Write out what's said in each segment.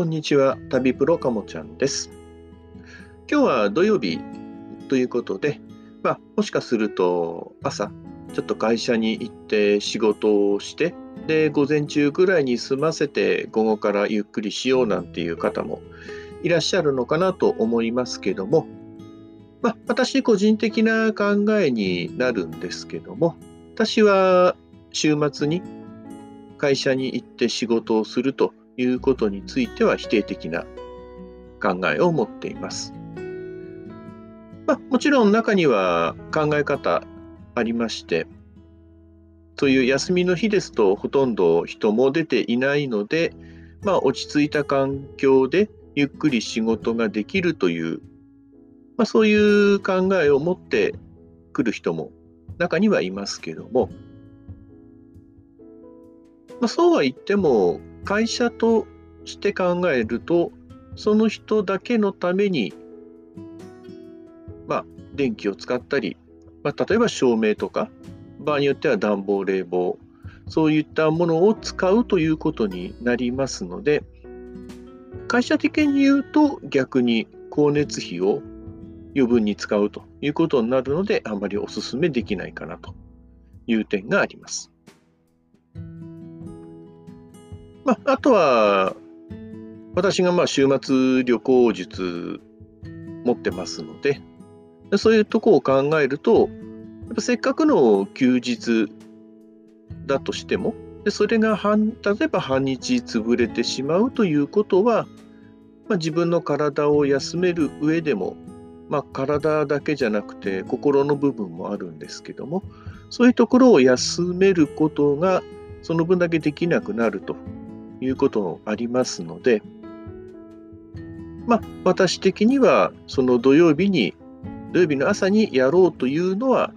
こんにちは。旅プロかもちゃんです。今日は土曜日ということで、まあ、もしかすると朝、ちょっと会社に行って仕事をして、で、午前中ぐらいに済ませて午後からゆっくりしようなんていう方もいらっしゃるのかなと思いますけども、まあ、私個人的な考えになるんですけども、私は週末に会社に行って仕事をするということについては否定的な考えを持っています。まあ、もちろん中には考え方ありまして、という休みの日ですとほとんど人も出ていないので、まあ、落ち着いた環境でゆっくり仕事ができるという、まあ、そういう考えを持ってくる人も中にはいますけども、まあ、そうは言っても会社として考えるとその人だけのためにまあ電気を使ったり、まあ、例えば照明とか場合によっては暖房冷房そういったものを使うということになりますので会社的に言うと逆に光熱費を余分に使うということになるのであまりお勧めできないかなという点があります。まあ、あとは、私がまあ週末旅行術持ってますので、そういうとこを考えると、やっぱせっかくの休日だとしても、でそれが半例えば半日潰れてしまうということは、まあ、自分の体を休める上でも、まあ、体だけじゃなくて心の部分もあるんですけどもそういうところを休めることがその分だけできなくなると。いうこともありますので、まあ、私的にはその土曜日に、土曜日の朝にやろうというのは、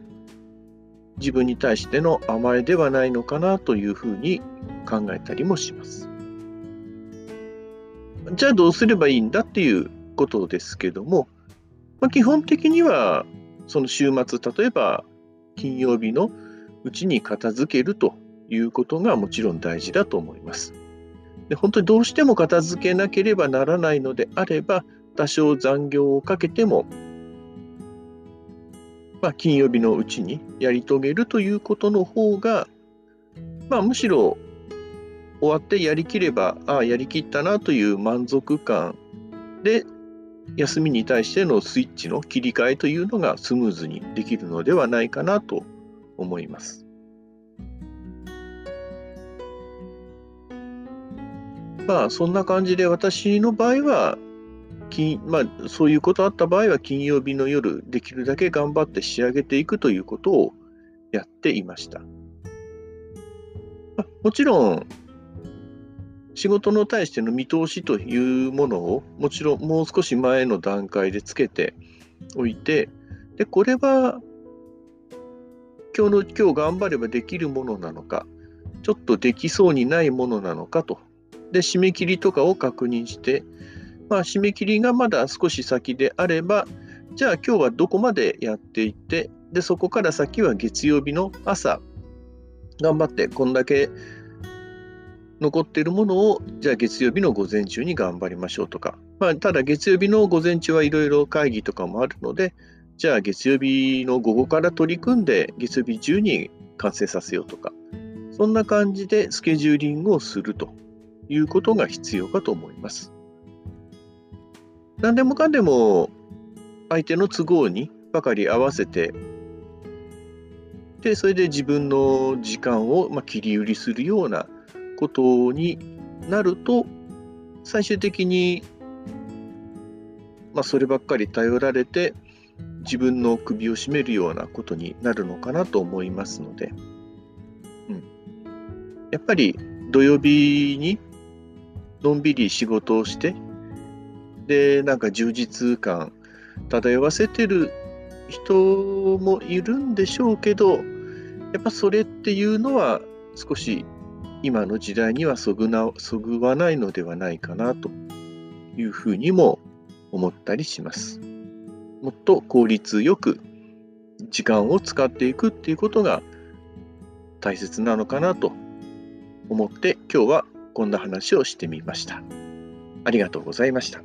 自分に対しての甘えではないのかなというふうに考えたりもします。じゃあどうすればいいんだっていうことですけども、まあ、基本的にはその週末、例えば金曜日のうちに片付けるということがもちろん大事だと思います。で本当にどうしても片付けなければならないのであれば、多少残業をかけても、まあ、金曜日のうちにやり遂げるということの方が、まあ、むしろ終わってやりきれば、ああ、やりきったなという満足感で、休みに対してのスイッチの切り替えというのがスムーズにできるのではないかなと思います。まあそんな感じで私の場合は金、まあ、そういうことあった場合は金曜日の夜できるだけ頑張って仕上げていくということをやっていました。もちろん仕事の対しての見通しというものをもちろんもう少し前の段階でつけておいてでこれは今日の今日頑張ればできるものなのかちょっとできそうにないものなのかとで、締め切りとかを確認して、まあ、締め切りがまだ少し先であれば、じゃあ今日はどこまでやっていって、で、そこから先は月曜日の朝、頑張ってこんだけ残っているものを、じゃあ月曜日の午前中に頑張りましょうとか、まあ、ただ月曜日の午前中はいろいろ会議とかもあるので、じゃあ月曜日の午後から取り組んで、月曜日中に完成させようとか、そんな感じでスケジューリングをすると。いうことが必要かと思います。何でもかんでも相手の都合にばかり合わせてでそれで自分の時間を、ま、切り売りするようなことになると最終的に、まあ、そればっかり頼られて自分の首を絞めるようなことになるのかなと思いますので、うん、やっぱり土曜日にのんびり仕事をして、で、なんか充実感漂わせてる人もいるんでしょうけど、やっぱそれっていうのは少し今の時代にはそぐなそぐわないのではないかなというふうにも思ったりします。もっと効率よく時間を使っていくっていうことが大切なのかなと思って今日はこんな話をしてみました。ありがとうございました。